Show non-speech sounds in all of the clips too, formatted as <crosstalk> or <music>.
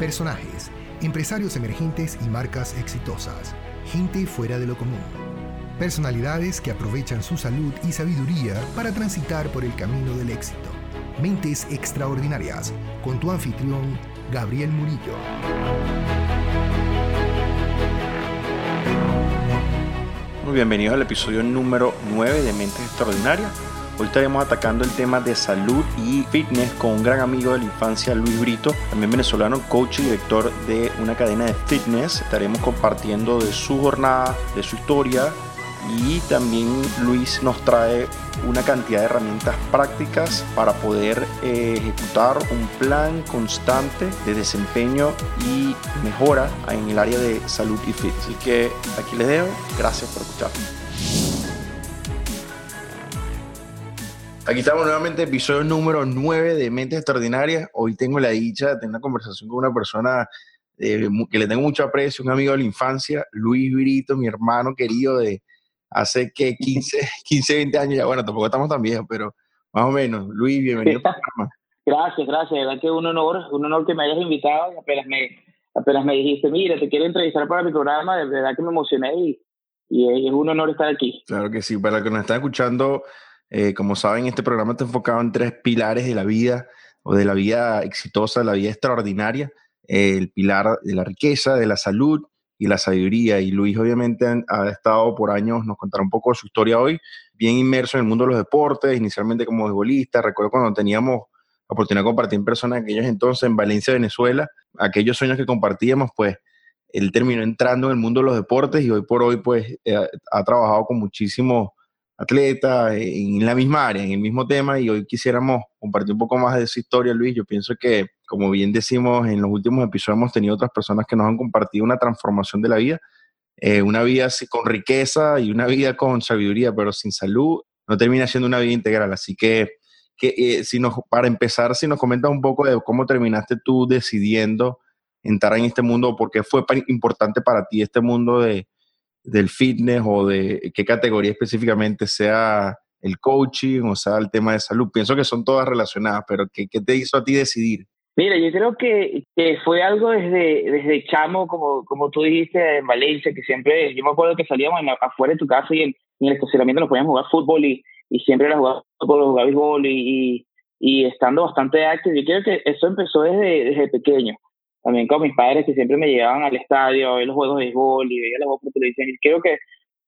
personajes, empresarios emergentes y marcas exitosas, gente fuera de lo común. Personalidades que aprovechan su salud y sabiduría para transitar por el camino del éxito. Mentes Extraordinarias, con tu anfitrión, Gabriel Murillo. Muy bienvenidos al episodio número 9 de Mentes Extraordinarias. Hoy estaremos atacando el tema de salud y fitness con un gran amigo de la infancia, Luis Brito, también venezolano, coach y director de una cadena de fitness. Estaremos compartiendo de su jornada, de su historia y también Luis nos trae una cantidad de herramientas prácticas para poder eh, ejecutar un plan constante de desempeño y mejora en el área de salud y fitness. Así que aquí les dejo. Gracias por escuchar. Aquí estamos nuevamente, episodio número 9 de Mentes Extraordinarias. Hoy tengo la dicha de tener una conversación con una persona eh, que le tengo mucho aprecio, un amigo de la infancia, Luis Virito, mi hermano querido de hace que 15, 15, 20 años ya. Bueno, tampoco estamos tan viejos, pero más o menos. Luis, bienvenido <laughs> Gracias, gracias. De verdad que un honor, un honor que me hayas invitado. Apenas me, apenas me dijiste, mira, te quiero entrevistar para mi programa, de verdad que me emocioné y, y es un honor estar aquí. Claro que sí, para los que nos están escuchando eh, como saben, este programa está enfocado en tres pilares de la vida o de la vida exitosa, de la vida extraordinaria. el pilar de la riqueza, de la salud y la sabiduría. Y Luis obviamente ha estado por años, nos contará un poco de su historia hoy, bien inmerso en el mundo de los deportes, inicialmente como futbolista. Recuerdo cuando teníamos la oportunidad de compartir en persona aquellos entonces en Valencia, Venezuela, aquellos sueños que compartíamos, pues él terminó entrando en el mundo de los deportes y hoy por hoy pues eh, ha trabajado con muchísimos atleta, en la misma área, en el mismo tema, y hoy quisiéramos compartir un poco más de esa historia, Luis. Yo pienso que, como bien decimos, en los últimos episodios hemos tenido otras personas que nos han compartido una transformación de la vida, eh, una vida con riqueza y una vida con sabiduría, pero sin salud no termina siendo una vida integral. Así que, que eh, si nos, para empezar, si nos comentas un poco de cómo terminaste tú decidiendo entrar en este mundo, por qué fue importante para ti este mundo de, del fitness o de qué categoría específicamente sea el coaching o sea el tema de salud. Pienso que son todas relacionadas, pero ¿qué, qué te hizo a ti decidir? Mira, yo creo que, que, fue algo desde, desde chamo, como, como tú dijiste, en Valencia, que siempre, yo me acuerdo que salíamos afuera de tu casa y en, el estacionamiento nos poníamos a jugar fútbol y, y siempre era jugar fútbol, jugar béisbol y, y, estando bastante activo. Yo creo que eso empezó desde, desde pequeño también con mis padres que siempre me llevaban al estadio a ver los juegos de béisbol y veía los juegos por televisión. Y creo que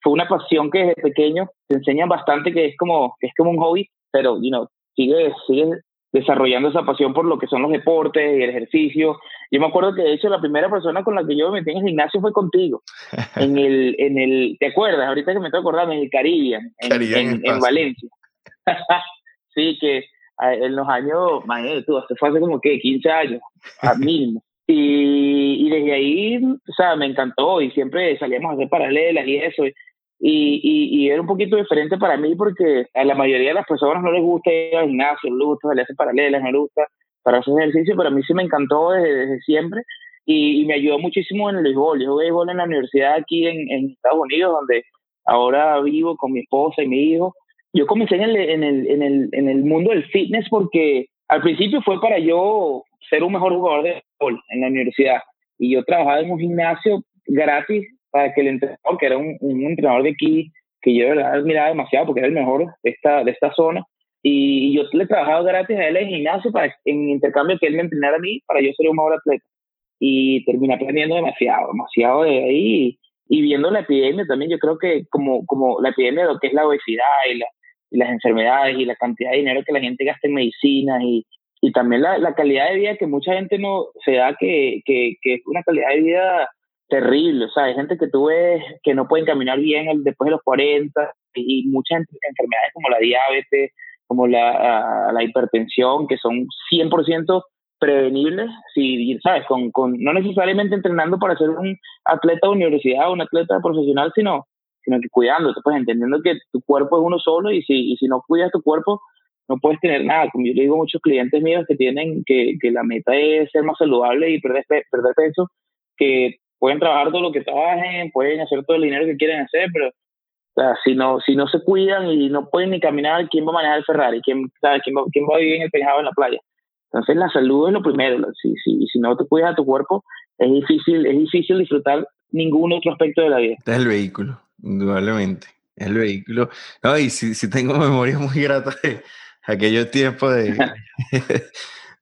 fue una pasión que desde pequeño te enseñan bastante que es como, es como un hobby, pero you know, sigue, sigue desarrollando esa pasión por lo que son los deportes y el ejercicio. Yo me acuerdo que de hecho la primera persona con la que yo me metí en el gimnasio fue contigo. <laughs> en el, en el, ¿te acuerdas? Ahorita que me estoy acordando, en el Caribbean, en, en, Valencia. <laughs> sí, que en los años, imagínate tú, fue hace como que 15 años, al mínimo. Y, y, desde ahí, o sea, me encantó y siempre salíamos a hacer paralelas y eso. Y, y, era un poquito diferente para mí porque a la mayoría de las personas no les gusta ir al gimnasio, no les gusta salir a hacer paralelas, no les gusta para hacer ejercicio, pero a mí sí me encantó desde, siempre y, me ayudó muchísimo en el béisbol. Yo jugué béisbol en la universidad aquí en, en, Estados Unidos, donde ahora vivo con mi esposa y mi hijo. Yo comencé en el, en el, en el, en el mundo del fitness porque al principio fue para yo ser un mejor jugador de en la universidad. Y yo trabajaba en un gimnasio gratis para que el entrenador, que era un, entrenador de aquí, que yo de verdad admiraba demasiado porque era el mejor de esta, de esta zona, y yo le trabajaba gratis a él en gimnasio para, en intercambio que él me entrenara a mí para yo ser un mejor atleta. Y terminé aprendiendo demasiado, demasiado de ahí. Y, viendo la epidemia también, yo creo que como, como la epidemia de lo que es la obesidad y, la, y las enfermedades y la cantidad de dinero que la gente gasta en medicinas y, y también la, la, calidad de vida que mucha gente no se da que, que, que, es una calidad de vida terrible, o sea, hay gente que tú ves que no pueden caminar bien después de los 40 y muchas enfermedades como la diabetes, como la, la hipertensión, que son 100% prevenibles, si, ¿sabes? Con, con, no necesariamente entrenando para ser un atleta de universidad o un atleta profesional, sino, sino que cuidándote, pues entendiendo que tu cuerpo es uno solo y si, y si no cuidas tu cuerpo, no puedes tener nada. Como yo le digo a muchos clientes míos que tienen que, que la meta es ser más saludable y perder, perder peso, que pueden trabajar todo lo que trabajen, pueden hacer todo el dinero que quieren hacer, pero si, no, si no se cuidan y no pueden ni caminar, ¿quién va a manejar el Ferrari? ¿Quién, ¿Quién, va, quién va a vivir en el tejado en la playa? Entonces la salud es lo primero. Si, si, si no te cuidas a tu cuerpo, es difícil, es difícil disfrutar ningún otro aspecto de la vida. Este es el vehículo, indudablemente. Es el vehículo. No, y si, si tengo <laughs> memoria muy grata de aquellos tiempos de <laughs>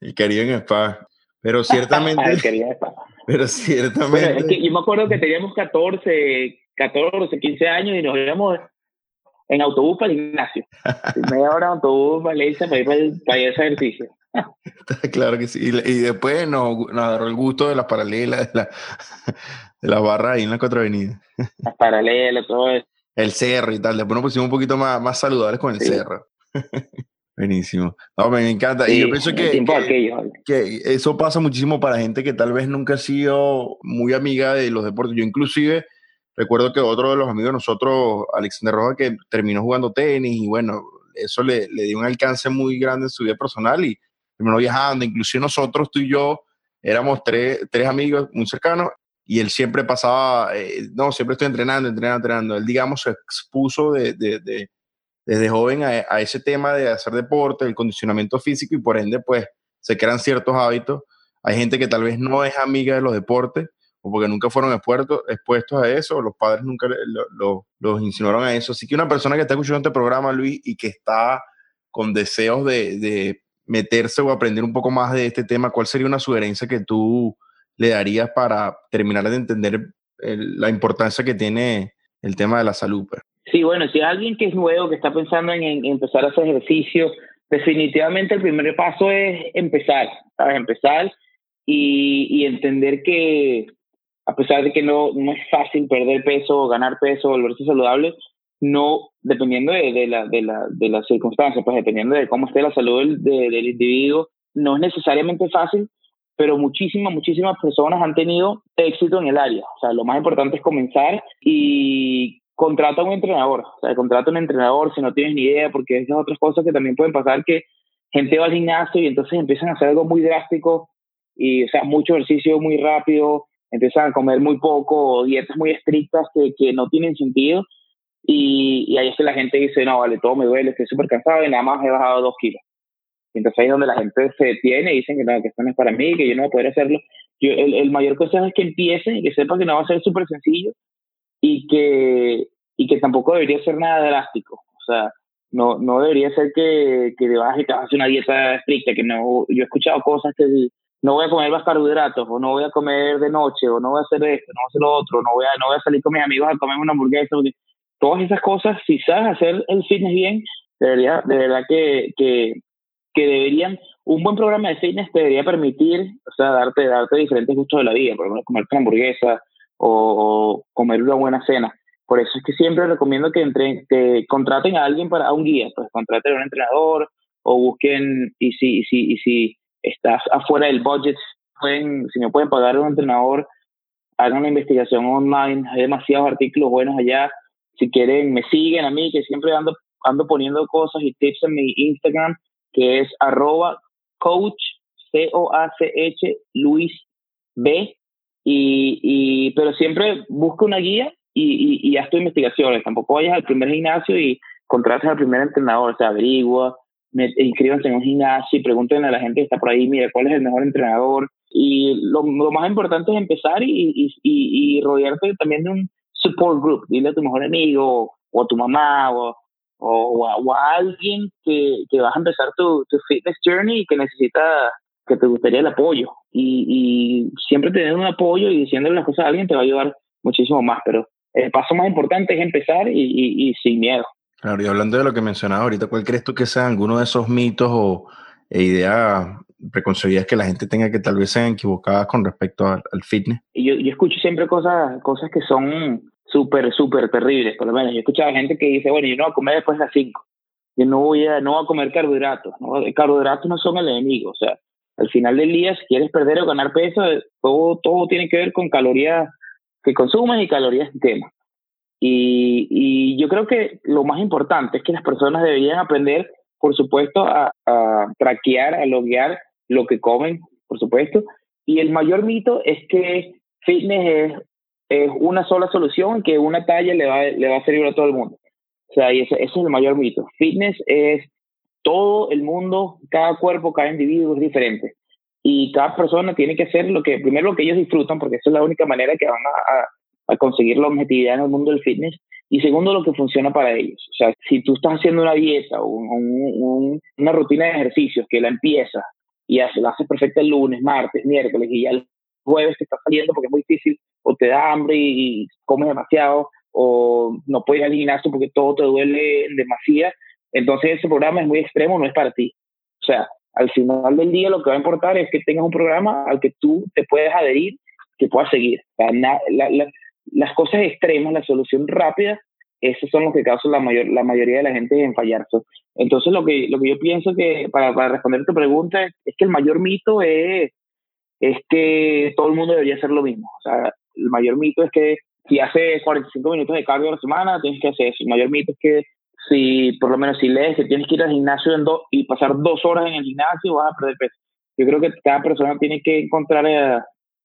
el Caribe en Spa. Pero <laughs> ciertamente. <laughs> pero ciertamente. es que yo me acuerdo que teníamos 14, 14, 15 años y nos íbamos en autobús para el gimnasio. media hora en autobús Valencia para ir para, para ese ejercicio. claro que sí. Y, después nos, nos, agarró el gusto de las paralelas, de, la, de las barras ahí en la cuatro avenidas. Las paralelas, todo eso. El cerro y tal. Después nos pusimos un poquito más, más saludables con el cerro. Buenísimo. No, me encanta. y yo pienso que, que, eso pasa muchísimo para gente que tal vez nunca ha sido muy amiga de los deportes. Yo inclusive recuerdo que otro de los amigos de nosotros, Alexander Roja, que terminó jugando tenis y bueno, eso le, le dio un alcance muy grande en su vida personal y terminó viajando. Inclusive nosotros, tú y yo, éramos tres, tres amigos muy cercanos y él siempre pasaba, eh, no, siempre estoy entrenando, entrenando, entrenando. Él, digamos, se expuso de, de, de desde joven a, ese tema de hacer deporte, el condicionamiento físico y por ende pues se crean ciertos hábitos. Hay gente que tal vez no es amiga de los deportes o porque nunca fueron expuestos, a eso, o los padres nunca los insinuaron a eso. Así que una persona que está escuchando este programa, Luis, y que está con deseos de, de meterse o aprender un poco más de este tema, ¿cuál sería una sugerencia que tú le darías para terminar de entender la importancia que tiene el tema de la salud? Pues? Sí, bueno, si hay alguien que es nuevo, que está pensando en, empezar a hacer ejercicio, definitivamente el primer paso es empezar, ¿sabes? Empezar y, entender que a pesar de que no, no es fácil perder peso, ganar peso, volverse saludable, no, dependiendo de, la, de, la, de las circunstancias, pues dependiendo de cómo esté la salud del, del individuo, no es necesariamente fácil, pero muchísimas, muchísimas personas han tenido éxito en el área. O sea, lo más importante es comenzar y contrata a un entrenador, o sea, contrata a un entrenador si no tienes ni idea, porque esas otras cosas que también pueden pasar, que gente va al gimnasio y entonces empiezan a hacer algo muy drástico y, o sea, mucho ejercicio muy rápido, empiezan a comer muy poco, dietas muy estrictas que, que no tienen sentido y, y ahí es que la gente dice, no, vale, todo me duele, estoy súper cansado y nada más he bajado dos kilos. Y entonces ahí es donde la gente se detiene y dicen que no, que esto no es para mí, que yo no voy a poder hacerlo. El, el mayor consejo es que empiecen y que sepan que no va a ser súper sencillo y que, y que tampoco debería ser nada drástico. O sea, no, no debería ser que, que te bajes y te hagas una dieta estricta, que no, yo he escuchado cosas que no voy a comer más carbohidratos, o no voy a comer de noche, o no voy a hacer esto, no voy a hacer lo otro, no voy a, no voy a salir con mis amigos a comer una hamburguesa. Todas esas cosas, si sabes hacer el fitness bien, debería, de verdad que, que, que deberían, un buen programa de fitness te debería permitir, o sea, darte, darte diferentes gustos de la vida, por ejemplo, comer una hamburguesa, o, comer una buena cena. Por eso es que siempre recomiendo que, entre, que contraten a alguien para un guía, pues contraten a un entrenador o busquen, y si, si, si estás afuera del budget, pueden, si no pueden pagar a un entrenador, hagan una investigación online, hay demasiados artículos buenos allá. Si quieren, me siguen a mí, que siempre ando, ando poniendo cosas y tips en mi Instagram, que es arroba coach, C-O-A-C-H, Luis B, y, y, pero siempre busca una guía y, haz tu investigaciones. Tampoco vayas al primer gimnasio y contrates al primer entrenador, o sea, averigua, inscríbanse en un gimnasio y pregunten a la gente que está por ahí, mira, cuál es el mejor entrenador. Y lo, más importante es empezar y, y, rodearte también de un support group. Dile a tu mejor amigo o a tu mamá o, o, o a, alguien que, que vas a empezar tu, tu fitness journey y que necesita que te gustaría el apoyo. Y, y siempre tener un apoyo y diciéndole las cosas a alguien te va a ayudar muchísimo más. Pero el paso más importante es empezar y, y, sin miedo. Claro, y hablando de lo que mencionabas ahorita, ¿cuál crees tú que sean alguno de esos mitos o e ideas preconcebidas que la gente tenga que tal vez sean equivocadas con respecto al, fitness? Yo, yo escucho siempre cosas, cosas que son súper, súper terribles. Por lo menos yo he escuchado gente que dice, bueno, yo no voy a comer después de las 5. Yo no voy a, no voy a comer carbohidratos. ¿no? Carbohidratos no son el enemigo. O sea, al final del día, si quieres perder o ganar peso, todo, todo tiene que ver con calorías que consumes y calorías que quemas. Y, yo creo que lo más importante es que las personas deberían aprender, por supuesto, a, a traquear, a loguear lo que comen, por supuesto. Y el mayor mito es que fitness es, una sola solución, que una talla le va, le va a servir a todo el mundo. O sea, y ese es el mayor mito. Fitness es todo el mundo, cada cuerpo, cada individuo es diferente. Y cada persona tiene que hacer lo que, primero lo que ellos disfrutan, porque esa es la única manera que van a, a conseguir la objetividad en el mundo del fitness. Y segundo, lo que funciona para ellos. O sea, si tú estás haciendo una dieta o un, una rutina de ejercicios que la empiezas y la haces perfecta el lunes, martes, miércoles y ya el jueves te estás saliendo porque es muy difícil o te da hambre y, comes demasiado o no puedes ir al gimnasio porque todo te duele demasiado, entonces ese programa es muy extremo, no es para ti. O sea, al final del día lo que va a importar es que tengas un programa al que tú te puedes adherir, que puedas seguir. las cosas extremas, la solución rápida, esos son los que causan la, mayor, la mayoría de la gente en fallar. Entonces lo que, lo que yo pienso que, para, para responder tu pregunta, es, que el mayor mito es, es que todo el mundo debería hacer lo mismo. O sea, el mayor mito es que si haces 45 minutos de cardio a la semana, tienes que hacer eso. El mayor mito es que si, por lo menos si lees que tienes que ir al gimnasio en y pasar dos horas en el gimnasio, vas a perder peso. Yo creo que cada persona tiene que encontrar eh,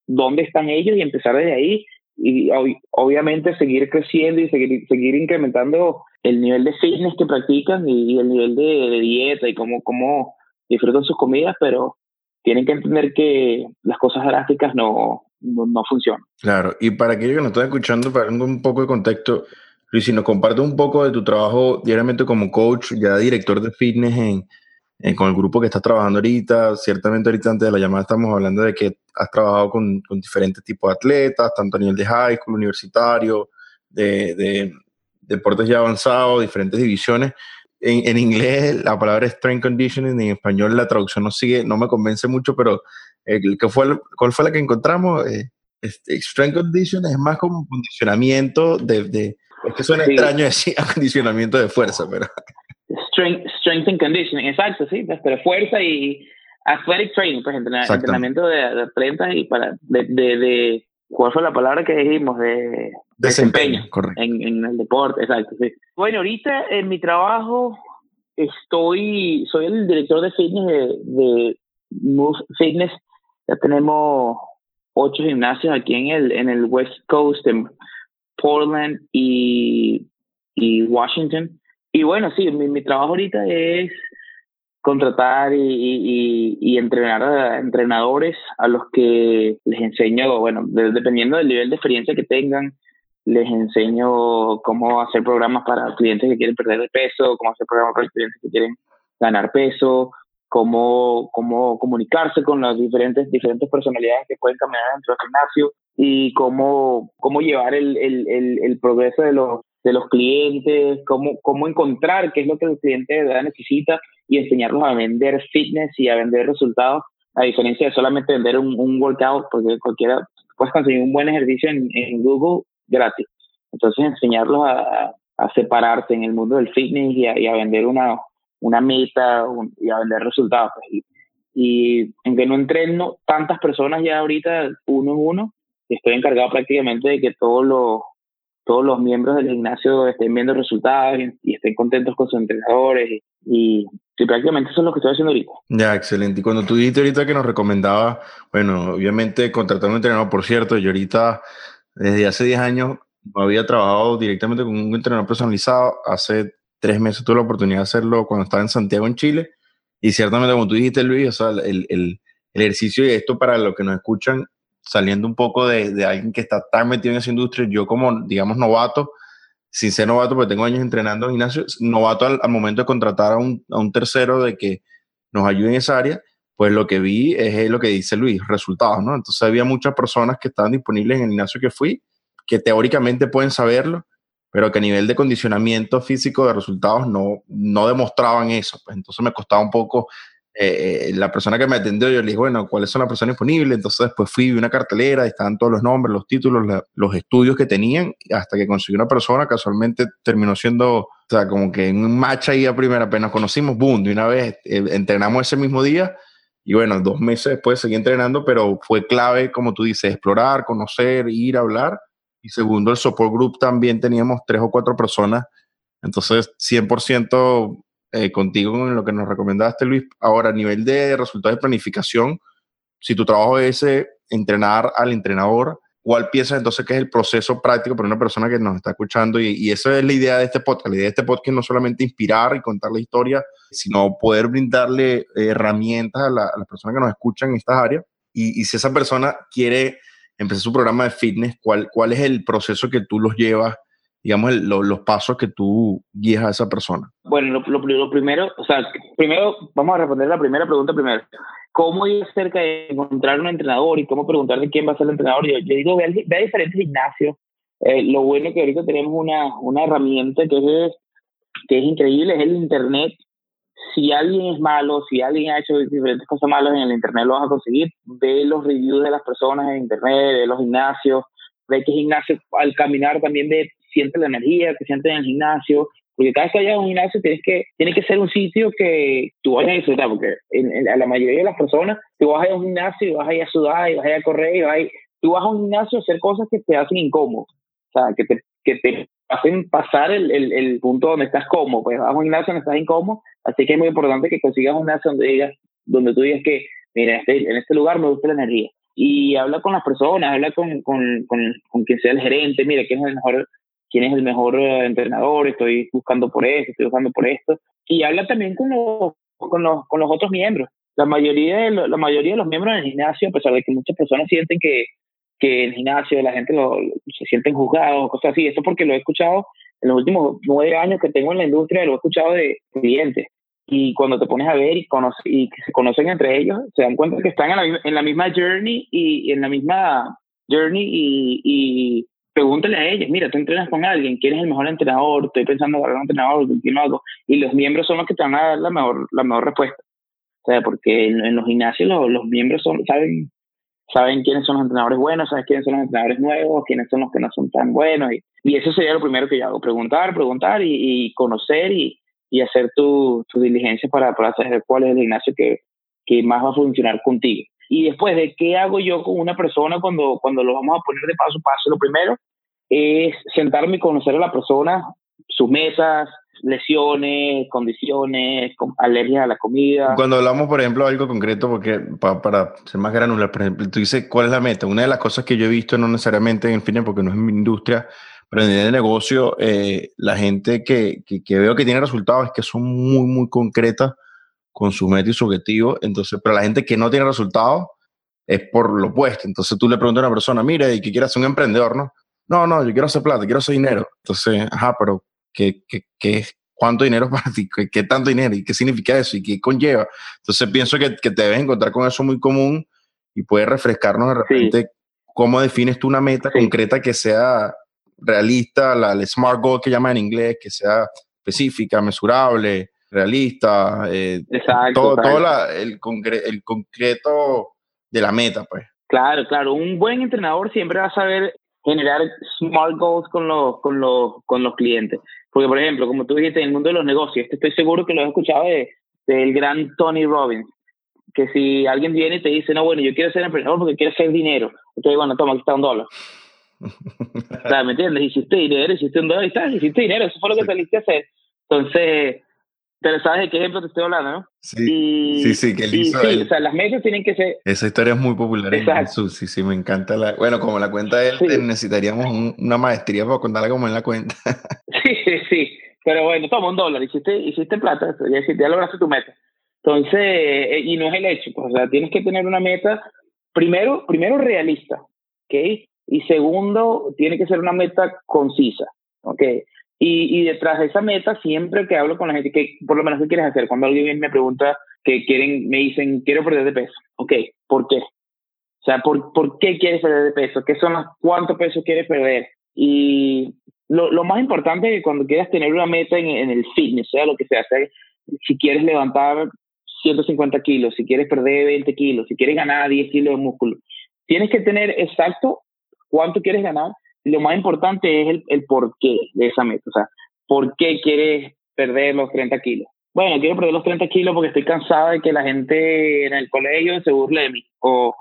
dónde están ellos y empezar desde ahí y obviamente seguir creciendo y seguir, seguir incrementando el nivel de fitness que practican y, el nivel de, dieta y cómo, cómo disfrutan sus comidas, pero tienen que entender que las cosas drásticas no, no, funcionan. Claro, y para aquellos que nos están escuchando, para un poco de contexto, Luis, si nos comparte un poco de tu trabajo diariamente como coach, ya director de fitness en, con el grupo que estás trabajando ahorita. Ciertamente ahorita antes de la llamada estamos hablando de que has trabajado con, con diferentes tipos de atletas, tanto a nivel de high school, universitario, de, de deportes ya avanzados, diferentes divisiones. En, en, inglés la palabra es strength conditioning, en español la traducción no sigue, no me convence mucho, pero el, que fue, ¿cuál fue la que encontramos? Eh, este, strength conditioning es más como un condicionamiento de, de es que suena extraño decir <laughs> acondicionamiento de fuerza, pero Strength, strength and conditioning, exacto, sí, pues, pero fuerza y athletic training, pues entrenamiento de, de atletas y para, de, de, de, ¿cuál fue la palabra que dijimos? De desempeño, correcto. En, en, el deporte, exacto, sí. Bueno, ahorita en mi trabajo estoy, soy el director de fitness de, de Move Fitness, ya tenemos ocho gimnasios aquí en el, en el West Coast, en Portland y, y Washington. Y bueno, sí, mi, trabajo ahorita es contratar y, y, entrenar a entrenadores a los que les enseño, bueno, dependiendo del nivel de experiencia que tengan, les enseño cómo hacer programas para clientes que quieren perder de peso, cómo hacer programas para clientes que quieren ganar peso, cómo, cómo comunicarse con las diferentes, diferentes personalidades que pueden caminar dentro del gimnasio y cómo, cómo llevar el, el, el, progreso de los de los clientes, cómo, cómo encontrar qué es lo que el cliente de verdad necesita y enseñarlos a vender fitness y a vender resultados, a diferencia de solamente vender un, un workout, porque cualquiera puedes conseguir un buen ejercicio en, en Google gratis. Entonces, enseñarlos a, a, separarse en el mundo del fitness y a, a vender una, una meta y a vender resultados. Pues. Y, y en que no entreno tantas personas ya ahorita uno en uno, estoy encargado prácticamente de que todos los todos los miembros del gimnasio estén viendo resultados y, estén contentos con sus entrenadores y, prácticamente eso es lo que estoy haciendo ahorita. Ya, excelente. Y cuando tú dijiste ahorita que nos recomendaba, bueno, obviamente contratar un entrenador, por cierto, yo ahorita desde hace 10 años había trabajado directamente con un entrenador personalizado. Hace tres meses tuve la oportunidad de hacerlo cuando estaba en Santiago, en Chile. Y ciertamente, como tú dijiste, Luis, o sea, el, el ejercicio y esto para los que nos escuchan saliendo un poco de, de, alguien que está tan metido en esa industria, yo como, digamos, novato, sin ser novato, porque tengo años entrenando en gimnasio, novato al, momento de contratar a un, a un, tercero de que nos ayude en esa área, pues lo que vi es lo que dice Luis, resultados, ¿no? Entonces había muchas personas que estaban disponibles en el gimnasio que fui, que teóricamente pueden saberlo, pero que a nivel de condicionamiento físico de resultados no, no demostraban eso. Pues entonces me costaba un poco eh, la persona que me atendió, yo le dije, bueno, ¿cuáles son las personas disponibles? Entonces después fui, vi una cartelera, estaban todos los nombres, los títulos, los estudios que tenían, hasta que conseguí una persona, casualmente terminó siendo, o sea, como que en un match ahí a primera, apenas conocimos, boom, de una vez eh, entrenamos ese mismo día, y bueno, dos meses después seguí entrenando, pero fue clave, como tú dices, explorar, conocer, ir a hablar, y segundo, el support group también teníamos tres o cuatro personas, entonces 100% eh, contigo en lo que nos recomendaste, Luis. Ahora, a nivel de resultados de planificación, si tu trabajo es entrenar al entrenador, ¿cuál piensas entonces que es el proceso práctico para una persona que nos está escuchando? Y, y esa es la idea de este podcast. La idea de este podcast no solamente inspirar y contar la historia, sino poder brindarle herramientas a, la, las personas que nos escuchan en estas áreas. Y, si esa persona quiere empezar su programa de fitness, ¿cuál, cuál es el proceso que tú los llevas digamos, los pasos que tú guías a esa persona? Bueno, lo, lo, primero, o sea, primero vamos a responder la primera pregunta primero. ¿Cómo ir cerca de encontrar un entrenador y cómo preguntarle quién va a ser el entrenador? Yo, yo digo, ve a, diferentes gimnasios. Eh, lo bueno es que ahorita tenemos una, una herramienta que es, que es increíble, es el Internet. Si alguien es malo, si alguien ha hecho diferentes cosas malas en el Internet, lo vas a conseguir. Ve los reviews de las personas en Internet, de los gimnasios, ve qué gimnasio al caminar también ve siente la energía que siente en el gimnasio, porque cada vez que vayas a un gimnasio tienes que, tiene que ser un sitio que tú vayas a disfrutar, porque en, a la mayoría de las personas, tú vas a ir a un gimnasio y vas a ir a sudar y vas a ir a correr y vas a ir, tú vas a un gimnasio a hacer cosas que te hacen incómodo, o sea, que te, que te hacen pasar el, el, el punto donde estás cómodo, pues vas a un gimnasio donde estás incómodo, así que es muy importante que consigas un gimnasio donde digas, donde tú digas que, mira, este, en este lugar me gusta la energía. Y habla con las personas, habla con, con, con, con quien sea el gerente, mira, quién es el mejor quién es el mejor eh, entrenador, estoy buscando por esto, estoy buscando por esto. Y habla también con los, con los, con los otros miembros. La mayoría, de la mayoría de los miembros del gimnasio, a pesar de que muchas personas sienten que, que el gimnasio la gente lo, se sienten juzgados, cosas así, esto porque lo he escuchado en los últimos nueve años que tengo en la industria, lo he escuchado de clientes. Y cuando te pones a ver y, conoce, y se conocen entre ellos, se dan cuenta que están en la, en la misma journey y, en la misma journey y, y pregúntale a ellos, mira, tú entrenas con alguien, ¿quién es el mejor entrenador? Estoy pensando en un entrenador. Y los miembros son los que te van a dar la mejor, la mejor respuesta. O sea, porque en, los gimnasios los, miembros son, saben, saben quiénes son los entrenadores buenos, saben quiénes son los entrenadores nuevos, quiénes son los que no son tan buenos. Y, y eso sería lo primero que yo hago, preguntar, preguntar y, conocer y, y, hacer tu, tu diligencia para, para saber cuál es el gimnasio que, que más va a funcionar contigo. Y después de qué hago yo con una persona cuando, cuando lo vamos a poner de paso a paso, lo primero es sentarme y conocer a la persona, sus metas, lesiones, condiciones, alergias a la comida. Cuando hablamos, por ejemplo, algo concreto, porque para, ser más granular, por ejemplo, tú dices, ¿cuál es la meta? Una de las cosas que yo he visto, no necesariamente en el fitness, porque no es mi industria, pero en el negocio, eh, la gente que, que, veo que tiene resultados es que son muy, muy concretas con su meta y su objetivo. Entonces, pero la gente que no tiene resultados es por lo opuesto. Entonces tú le preguntas a una persona, mira, y que quiere ser un emprendedor, ¿no? No, no, yo quiero hacer plata, quiero hacer dinero. Entonces, ajá, pero ¿qué, qué, qué, cuánto dinero <laughs> para ti? ¿Qué, ¿Qué, tanto dinero? ¿Y qué significa eso? ¿Y qué conlleva? Entonces pienso que, que te debes encontrar con eso muy común y puedes refrescarnos de repente cómo defines tú una meta concreta que sea realista, la, el SMART goal que llaman en inglés, que sea específica, mesurable, realista, eh, todo, todo el, el concreto de la meta, pues. Claro, claro. Un buen entrenador siempre va a saber generar small goals con los, con los, con los clientes. Porque, por ejemplo, como tú dijiste, en el mundo de los negocios, estoy seguro que lo has escuchado de, del gran Tony Robbins, que si alguien viene y te dice, no, bueno, yo quiero ser emprendedor porque quiero hacer dinero, entonces, bueno, toma, aquí está un dólar. <laughs> ¿Me entiendes? Hiciste dinero, hiciste un dólar y está, hiciste dinero, eso fue lo que saliste a hacer. Entonces, pero sabes de qué ejemplo te estoy hablando, ¿no? Sí, sí, sí, que él hizo. Sí, o sea, las metas tienen que ser. Esa historia es muy popular Exacto. en Jesús, sí, sí, me encanta. La... Bueno, como la cuenta él, necesitaríamos una maestría para contarla como él la cuenta. sí, <laughs> sí, sí. Pero bueno, toma un dólar, hiciste, hiciste plata, ya, ya lograste tu meta. Entonces, eh, y no es el hecho, pues, o sea, tienes que tener una meta, primero, primero realista, ¿ok? Y segundo, tiene que ser una meta concisa, ¿ok? Y, y, detrás de esa meta, siempre que hablo con la gente, que por lo menos qué quieres hacer, cuando alguien me pregunta que quieren, me dicen, quiero perder de peso. Ok, ¿por qué? O sea, ¿por, ¿por qué quieres perder de peso? ¿Qué son las, ¿Cuánto peso quieres perder? Y lo, lo más importante es que cuando quieras tener una meta en, en el fitness, sea lo que sea, sea, si quieres levantar 150 kilos, si quieres perder 20 kilos, si quieres ganar 10 kilos de músculo, tienes que tener exacto cuánto quieres ganar lo más importante es el, el porqué de esa meta. O sea, ¿por qué quieres perder los 30 kilos? Bueno, quiero perder los 30 kilos porque estoy cansada de que la gente en el colegio se burle de mí. O,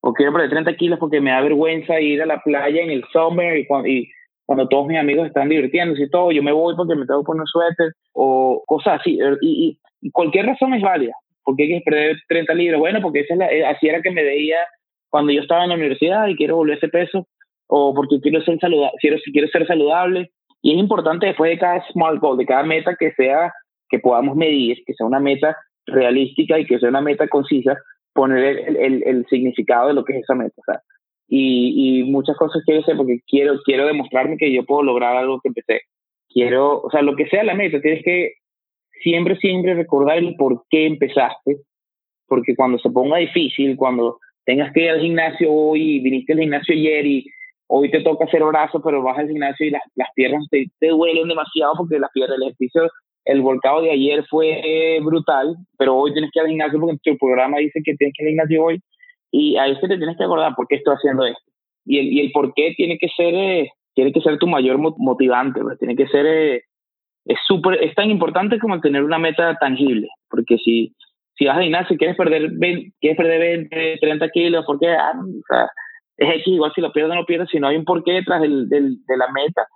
o quiero perder 30 kilos porque me da vergüenza ir a la playa en el summer y cuando, y cuando todos mis amigos están divirtiéndose y todo, yo me voy porque me tengo que poner suéter o cosas así. Y, y, cualquier razón es válida. ¿Por qué quieres perder 30 libras? Bueno, porque esa es la, así era que me veía cuando yo estaba en la universidad y quiero volver ese peso o porque quiero ser saludable, quiero, quiero ser saludable. Y es importante después de cada smart goal, de cada meta que sea, que podamos medir, que sea una meta realística y que sea una meta concisa, poner el, el, el significado de lo que es esa meta. Y, y, muchas cosas quiero hacer porque quiero, quiero demostrarme que yo puedo lograr algo que empecé. Quiero, o sea, lo que sea la meta, tienes que siempre, siempre recordar el por qué empezaste, porque cuando se ponga difícil, cuando tengas que ir al gimnasio hoy, viniste al gimnasio ayer y hoy te toca hacer brazos, pero vas al gimnasio y las, las piernas te, te duelen demasiado porque las piernas, el ejercicio, el volcado de ayer fue brutal, pero hoy tienes que ir al gimnasio porque tu programa dice que tienes que ir al gimnasio hoy y a veces te tienes que acordar por qué estoy haciendo esto. Y el, y el por qué tiene que ser, eh, tiene que ser tu mayor motivante, pues, tiene que ser, eh, es súper, es tan importante como tener una meta tangible, porque si, si vas a gimnasio y quieres perder 20, quieres perder 20, 30 kilos, porque ah, o sea, es X, igual si lo pierdes o no lo pierdes, si no hay un porqué detrás del, del, de la meta,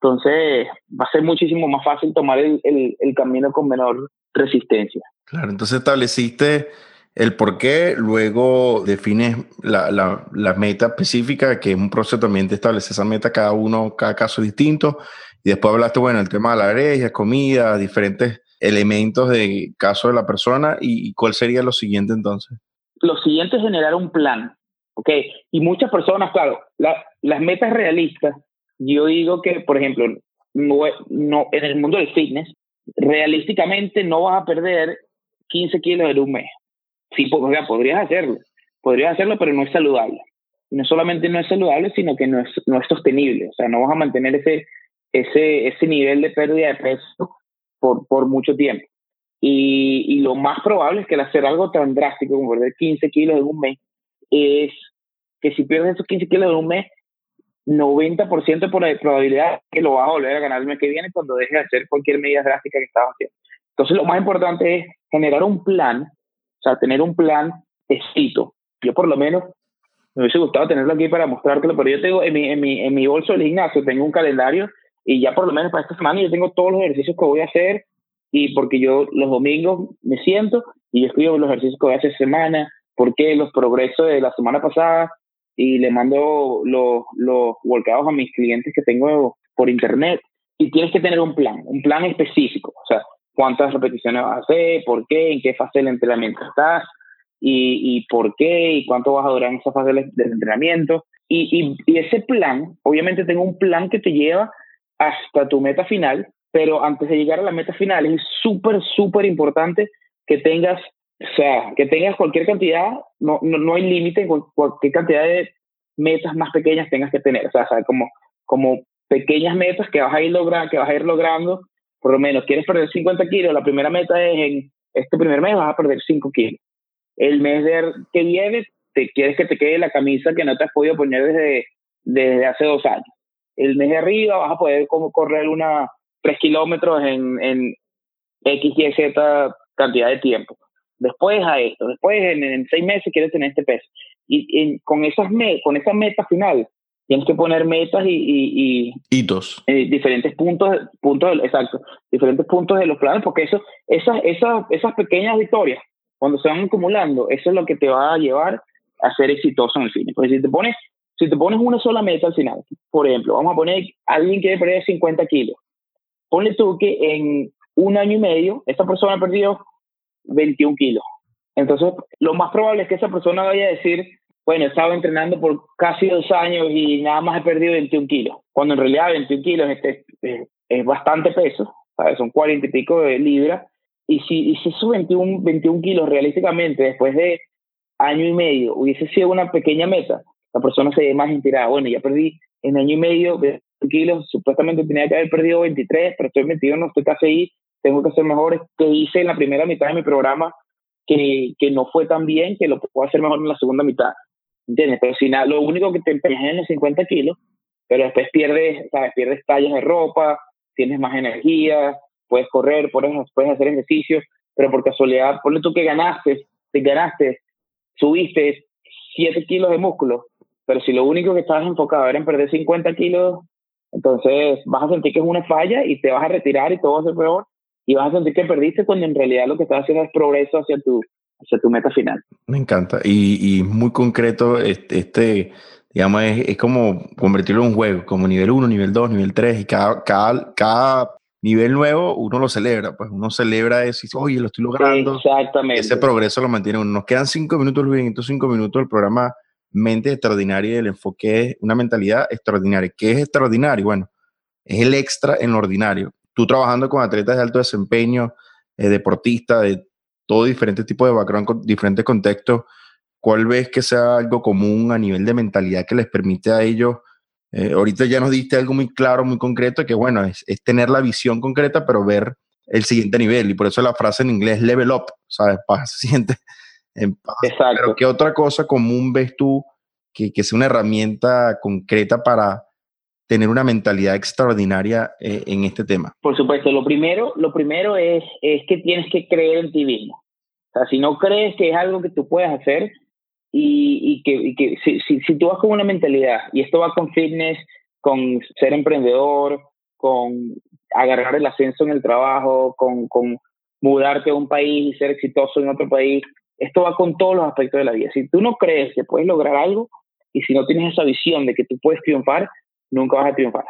entonces va a ser muchísimo más fácil tomar el, el, el camino con menor resistencia. Claro, entonces estableciste el por qué, luego defines la, la, la, meta específica, que es un proceso también de establecer esa meta, cada uno, cada caso distinto, y después hablaste, bueno, el tema de la alergia, comida, diferentes elementos de caso de la persona, y, cuál sería lo siguiente entonces. Lo siguiente es generar un plan, ¿ok? Y muchas personas, claro, las metas realistas, yo digo que, por ejemplo, no, no, en el mundo del fitness, realísticamente no vas a perder 15 kilos en un mes sí, podrías hacerlo, podrías hacerlo, pero no es saludable. no solamente no es saludable, sino que no es, no es sostenible. O sea, no vas a mantener ese, ese, ese nivel de pérdida de peso por, por mucho tiempo. Y, y lo más probable es que al hacer algo tan drástico como perder 15 kilos en un mes, es que si pierdes esos 15 kilos en un mes, 90% de probabilidad que lo vas a volver a ganar el mes que viene cuando dejes de hacer cualquier medida drástica que estabas haciendo. Entonces, lo más importante es generar un plan o sea, tener un plan escrito. Yo por lo menos me hubiese gustado tenerlo aquí para mostrártelo, pero yo tengo en mi, en mi, en mi bolso del gimnasio, tengo un calendario y ya por lo menos para esta semana yo tengo todos los ejercicios que voy a hacer y porque yo los domingos me siento y escribo los ejercicios que voy a hacer semana, porque los progresos de la semana pasada y le mando los, los workouts a mis clientes que tengo por internet y tienes que tener un plan, un plan específico. O sea, cuántas repeticiones vas a hacer, por qué, en qué fase del entrenamiento estás y, y por qué y cuánto vas a durar en esa fase del, entrenamiento. Y, y, ese plan, obviamente tengo un plan que te lleva hasta tu meta final, pero antes de llegar a la meta final es súper, súper importante que tengas, o sea, que tengas cualquier cantidad, no, no, no hay límite en cualquier cantidad de metas más pequeñas tengas que tener, o sea, como, como pequeñas metas que vas a ir logrando, que vas a ir logrando por lo menos quieres perder 50 kilos, la primera meta es en este primer mes vas a perder 5 kilos. El mes de, que viene, te quieres que te quede la camisa que no te has podido poner desde, desde hace dos años. El mes de arriba vas a poder como correr una 3 kilómetros en, en X, Y, Z cantidad de tiempo. Después a esto, después en, en seis meses quieres tener este peso. Y con, esas me, con esa meta final, tienes que poner metas y, y, hitos. eh, diferentes puntos puntos exacto diferentes puntos de los planes porque eso esas esas esas pequeñas victorias cuando se van acumulando eso es lo que te va a llevar a ser exitoso en el cine. Porque si te pones si te pones una sola meta al final por ejemplo vamos a poner alguien quiere perder 50 kilos. Ponle tú que en un año y medio esa persona ha perdido 21 kilos. Entonces lo más probable es que esa persona vaya a decir bueno, he estado entrenando por casi dos años y nada más he perdido 21 kilos, cuando en realidad 21 kilos es, es, bastante peso, ¿sabes? son 40 y pico de libras, y si, y si esos 21, 21 kilos realísticamente después de año y medio hubiese sido una pequeña meta, la persona se ve más inspirada, bueno, ya perdí en año y medio 21 kilos, supuestamente tenía que haber perdido 23, pero estoy 21, estoy casi ahí, tengo que ser mejor, que hice en la primera mitad de mi programa que, que no fue tan bien, que lo puedo hacer mejor en la segunda mitad. ¿Entiendes? Pero si nada, lo único que te empeñas en los 50 kilos, pero después pierdes, ¿sabes? Pierdes tallas de ropa, tienes más energía, puedes correr, puedes, puedes hacer ejercicios, pero por casualidad, ponle tú que ganaste, te ganaste, subiste 7 kilos de músculo, pero si lo único que estabas enfocado era en perder 50 kilos, entonces vas a sentir que es una falla y te vas a retirar y todo va a ser peor y vas a sentir que perdiste cuando en realidad lo que estás haciendo es progreso hacia tu, hacia tu meta final. Me encanta. Y, y muy concreto este, este, digamos, es, como convertirlo en un juego, como nivel 1, nivel 2, nivel 3, y cada, cada, cada nivel nuevo uno lo celebra, pues uno celebra eso y dice, oye, lo estoy logrando. Exactamente. Ese progreso lo mantiene uno. Nos quedan cinco minutos, Luis, en estos cinco minutos el programa Mente Extraordinaria y el enfoque es una mentalidad extraordinaria. ¿Qué es extraordinario? Bueno, es el extra en lo ordinario. Tú trabajando con atletas de alto desempeño, eh, deportistas, de todo diferente tipo de background, diferentes contextos, ¿cuál ves que sea algo común a nivel de mentalidad que les permite a ellos? Eh, ahorita ya nos diste algo muy claro, muy concreto, que bueno, es, tener la visión concreta, pero ver el siguiente nivel. Y por eso la frase en inglés level up, ¿sabes? <laughs> Paz, siente en paz. Exacto. Pero ¿qué otra cosa común ves tú que, que sea una herramienta concreta para tener una mentalidad extraordinaria eh, en este tema? Por supuesto, lo primero, lo primero es, es que tienes que creer en ti mismo. O sea, si no crees que es algo que tú puedes hacer y, y que, si, si, si, tú vas con una mentalidad, y esto va con fitness, con ser emprendedor, con agarrar el ascenso en el trabajo, con, con mudarte a un país y ser exitoso en otro país, esto va con todos los aspectos de la vida. Si tú no crees que puedes lograr algo y si no tienes esa visión de que tú puedes triunfar, nunca vas a triunfar.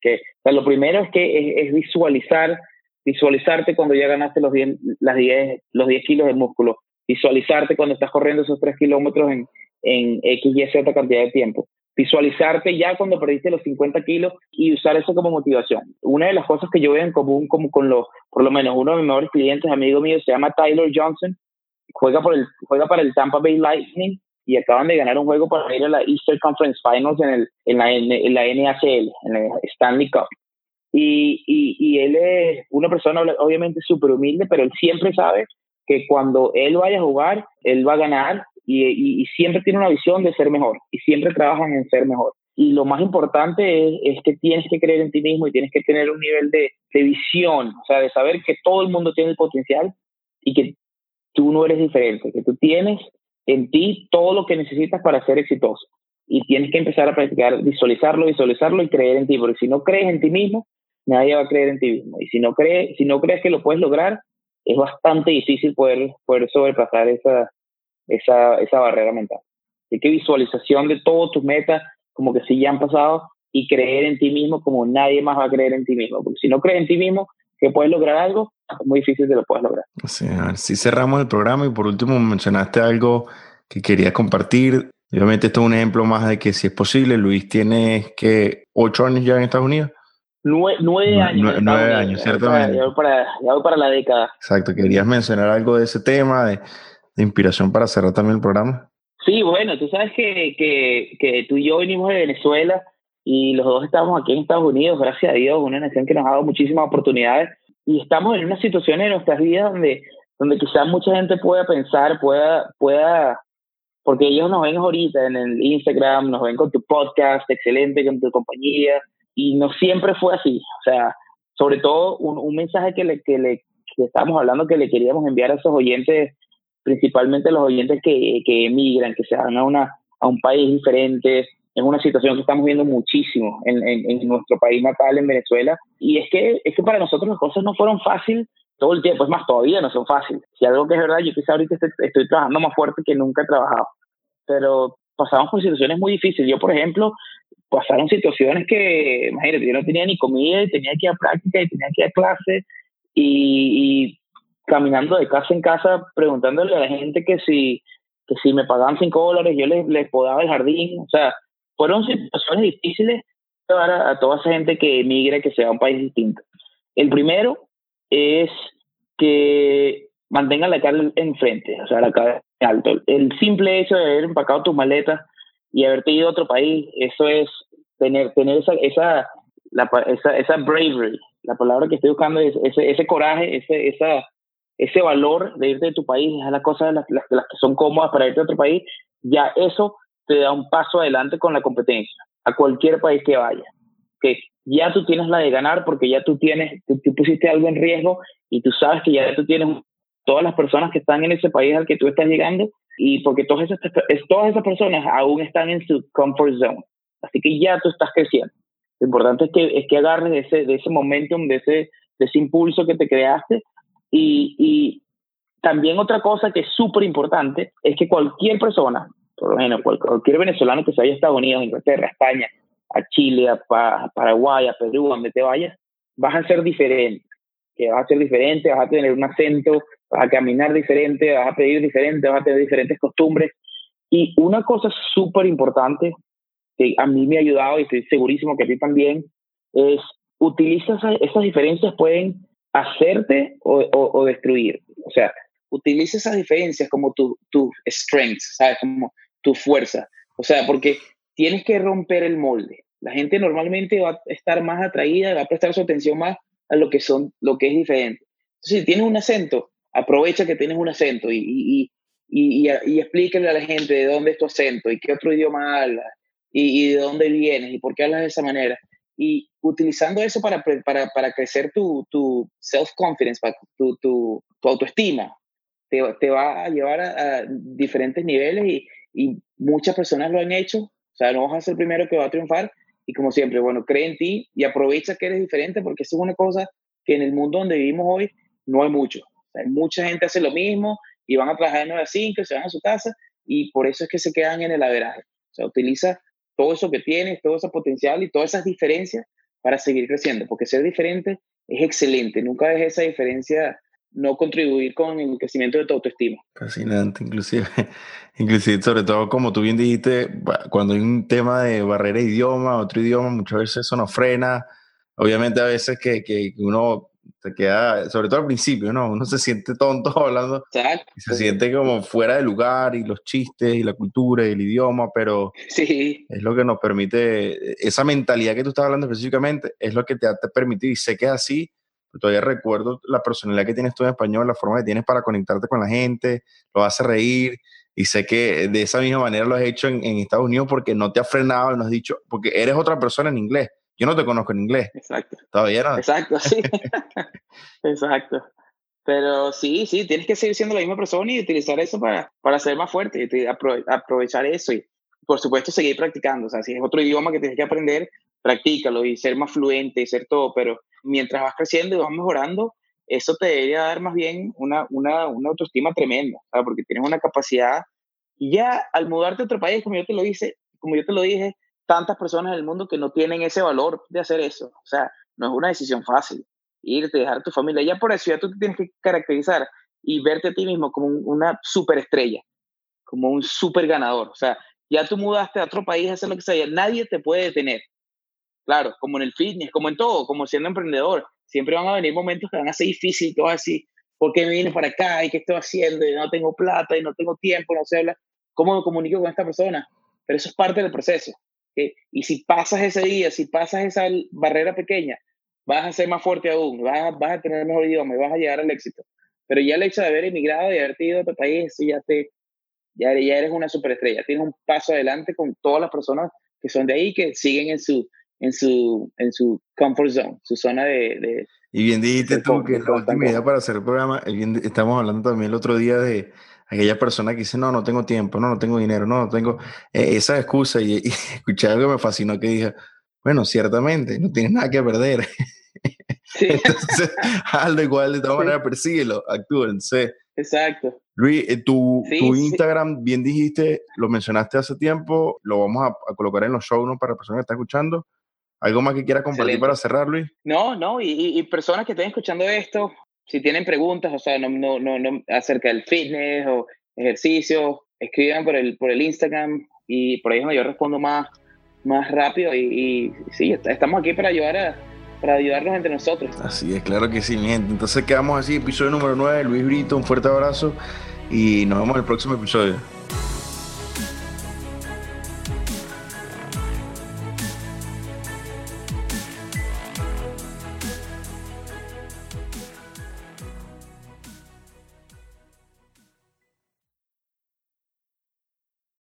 Que, lo primero es que es, visualizar, visualizarte cuando ya ganaste los 10, las 10, los 10 kilos de músculo, visualizarte cuando estás corriendo esos 3 kilómetros en, en X, Y, Z cantidad de tiempo, visualizarte ya cuando perdiste los 50 kilos y usar eso como motivación. Una de las cosas que yo veo en común como con los, por lo menos uno de mis mejores clientes, amigo mío, se llama Tyler Johnson, juega, por el, juega para el Tampa Bay Lightning y acaban de ganar un juego para ir a la Eastern Conference Finals en, el, en, la, en la NACL, en la Stanley Cup. Y, y, y él es una persona obviamente súper humilde, pero él siempre sabe que cuando él vaya a jugar, él va a ganar y, y, siempre tiene una visión de ser mejor y siempre trabajan en ser mejor. Y lo más importante es, es, que tienes que creer en ti mismo y tienes que tener un nivel de, de visión, o sea, de saber que todo el mundo tiene el potencial y que tú no eres diferente, que tú tienes en ti todo lo que necesitas para ser exitoso. Y tienes que empezar a practicar, visualizarlo, visualizarlo y creer en ti, porque si no crees en ti mismo, nadie va a creer en ti mismo. Y si no crees, si no crees que lo puedes lograr, es bastante difícil poder, poder sobrepasar esa, esa, esa barrera mental. Así que visualización de todas tus metas, como que sí ya han pasado, y creer en ti mismo como nadie más va a creer en ti mismo. Porque si no crees en ti mismo que puedes lograr algo, es muy difícil que lo puedas lograr. Sí, a ver, si cerramos el programa y por último mencionaste algo que quería compartir. Obviamente esto es un ejemplo más de que si es posible, Luis tiene que ocho años ya en Estados Unidos. nueve años. Nueve, años, ciertamente. Ya voy, para, para, la década. Exacto, querías mencionar algo de ese tema, de, de, inspiración para cerrar también el programa. Sí, bueno, tú sabes que, que, que tú y yo venimos de Venezuela y los dos estamos aquí en Estados Unidos, gracias a Dios, una nación que nos ha dado muchísimas oportunidades y estamos en una situación en nuestras vidas donde, donde quizás mucha gente pueda pensar, pueda, pueda, porque ellos nos ven ahorita en el Instagram, nos ven con tu podcast, excelente, con tu compañía, y no siempre fue así. O sea, sobre todo un, un mensaje que le, que le que estamos hablando que le queríamos enviar a esos oyentes, principalmente los oyentes que, que emigran, que se van a, una, a un país diferente, es una situación que estamos viendo muchísimo en, nuestro país natal, en Venezuela. Y es que, es que para nosotros las cosas no fueron fáciles todo el tiempo, es más, todavía no son fáciles. Si algo que es verdad, yo quizá ahorita estoy, trabajando más fuerte que nunca he trabajado, pero pasamos por situaciones muy difíciles. Yo, por ejemplo, pasaron situaciones que, imagínate, yo no tenía ni comida y tenía que ir a práctica y tenía que ir a clase y, caminando de casa en casa preguntándole a la gente que si, que si me pagaban cinco dólares yo les, les podaba el jardín, o sea, fueron situaciones difíciles para a toda esa gente que emigra, que sea a un país distinto. El primero es que mantengan la cara enfrente, o sea, la cara alto. El simple hecho de haber empacado tus maletas y haberte ido a otro país, eso es tener, tener esa, esa, esa, esa bravery, la palabra que estoy buscando es ese, ese coraje, ese, esa, ese valor de irte de tu país, es la cosa de las, las, las que son cómodas para irte a otro país, ya eso te da un paso adelante con la competencia, a cualquier país que vaya. Que ya tú tienes la de ganar porque ya tú tienes, tú, pusiste algo en riesgo y tú sabes que ya tú tienes todas las personas que están en ese país al que tú estás llegando y porque todas esas, todas esas personas aún están en su comfort zone. Así que ya tú estás creciendo. Lo importante es que, es que agarres de ese, de ese momentum, de ese, de ese impulso que te creaste y, y también otra cosa que es súper importante es que cualquier persona por lo menos cualquier venezolano que se vaya a Estados Unidos, Inglaterra, España, a Chile, a, Paraguay, a Perú, donde te vayas, vas a ser diferente. Que vas a ser diferente, vas a tener un acento, vas a caminar diferente, vas a pedir diferente, vas a tener diferentes costumbres. Y una cosa súper importante que a mí me ha ayudado y estoy segurísimo que a ti también, es utiliza esas, diferencias pueden hacerte o, o, destruir. O sea, utiliza esas diferencias como tu, tu strength, ¿sabes? Como tu fuerza. O sea, porque tienes que romper el molde. La gente normalmente va a estar más atraída, va a prestar su atención más a lo que son, lo que es diferente. Entonces, si tienes un acento, aprovecha que tienes un acento y, y, y, y, explícale a la gente de dónde es tu acento y qué otro idioma hablas y, de dónde vienes y por qué hablas de esa manera. Y utilizando eso para, para, para crecer tu, tu self-confidence, tu, tu, tu, autoestima, te, te, va a llevar a, diferentes niveles y, y, muchas personas lo han hecho. O sea, no vas a ser el primero que va a triunfar. Y como siempre, bueno, cree en ti y aprovecha que eres diferente porque eso es una cosa que en el mundo donde vivimos hoy no hay mucho. O sea, mucha gente hace lo mismo y van a trabajar de 9 a 5, se van a su casa y por eso es que se quedan en el averaje. O sea, utiliza todo eso que tienes, todo ese potencial y todas esas diferencias para seguir creciendo, porque ser diferente es excelente, nunca dejes esa diferencia no contribuir con el crecimiento de tu autoestima. Fascinante, inclusive, <laughs> inclusive sobre todo como tú bien dijiste, cuando hay un tema de barrera de idioma, otro idioma, muchas veces eso nos frena, obviamente a veces que, que uno te queda, sobre todo al principio, ¿no? Uno se siente tonto <laughs> hablando y se siente como fuera de lugar y los chistes y la cultura y el idioma, pero sí. es lo que nos permite, esa mentalidad que tú estás hablando específicamente, es lo que te ha permitido y sé que es así, todavía recuerdo la personalidad que tienes tú en español, la forma que tienes para conectarte con la gente, lo hace reír y sé que de esa misma manera lo has hecho en, en Estados Unidos porque no te has frenado y no has dicho, porque eres otra persona en inglés yo no te conozco en inglés. Exacto. Todavía no. Exacto, sí. <laughs> Exacto. Pero sí, sí, tienes que seguir siendo la misma persona y utilizar eso para, para ser más fuerte y aprovechar eso y, por supuesto, seguir practicando. O sea, si es otro idioma que tienes que aprender, practícalo y ser más fluente y ser todo. Pero mientras vas creciendo y vas mejorando, eso te debería dar más bien una, una, una autoestima tremenda, porque tienes una capacidad. Y ya al mudarte a otro país, como yo te lo dije, como yo te lo dije, tantas personas en el mundo que no tienen ese valor de hacer eso. O sea, no es una decisión fácil. Irte, dejar tu familia. Ya por eso ya tú te tienes que caracterizar y verte a ti mismo como una superestrella, como un super ganador. O sea, ya tú mudaste a otro país a hacer lo que sea, nadie te puede detener. Claro, como en el fitness, como en todo, como siendo emprendedor. Siempre van a venir momentos que van a ser difíciles, todo así. ¿Por qué me vine para acá? ¿Y qué estoy haciendo? Y no tengo plata y no tengo tiempo, no sé hablar. ¿Cómo me comunico con esta persona? Pero eso es parte del proceso y si pasas ese día, si pasas esa barrera pequeña, vas a ser más fuerte aún, vas a, vas a tener mejor idioma y vas a llegar al éxito. Pero ya el hecho de haber emigrado y haberte ido a otro país, ya, te, ya, eres una superestrella. Tienes un paso adelante con todas las personas que son de ahí, que siguen en su, en su, en su comfort zone, su zona de... de y bien dijiste tú que la última idea para hacer el programa, estamos hablando también el otro día de aquella persona que dice, no, no tengo tiempo, no, no tengo dinero, no, no tengo eh, esa excusa. Y, <laughs> escuché algo que me fascinó que dije, bueno, ciertamente, no tienes nada que perder. Sí. <laughs> Entonces, <laughs> hazlo igual, de todas maneras, persíguelo, actúense. Exacto. Luis, eh, tu, tu Instagram, bien dijiste, lo mencionaste hace tiempo, lo vamos a, colocar en los show ¿no? para personas que están escuchando. ¿Algo más que quieras compartir para cerrar, Luis? No, no, y, y, personas que estén escuchando esto, si tienen preguntas, o sea, no, no, no, no, acerca del fitness o ejercicio, escriban por el, por el Instagram y por ahí es donde yo respondo más, más rápido y, y sí, estamos aquí para ayudar a, para ayudarnos entre nosotros. Así es, claro que sí, mi gente. Entonces quedamos así, episodio número 9, Luis Brito, un fuerte abrazo y nos vemos en el próximo episodio.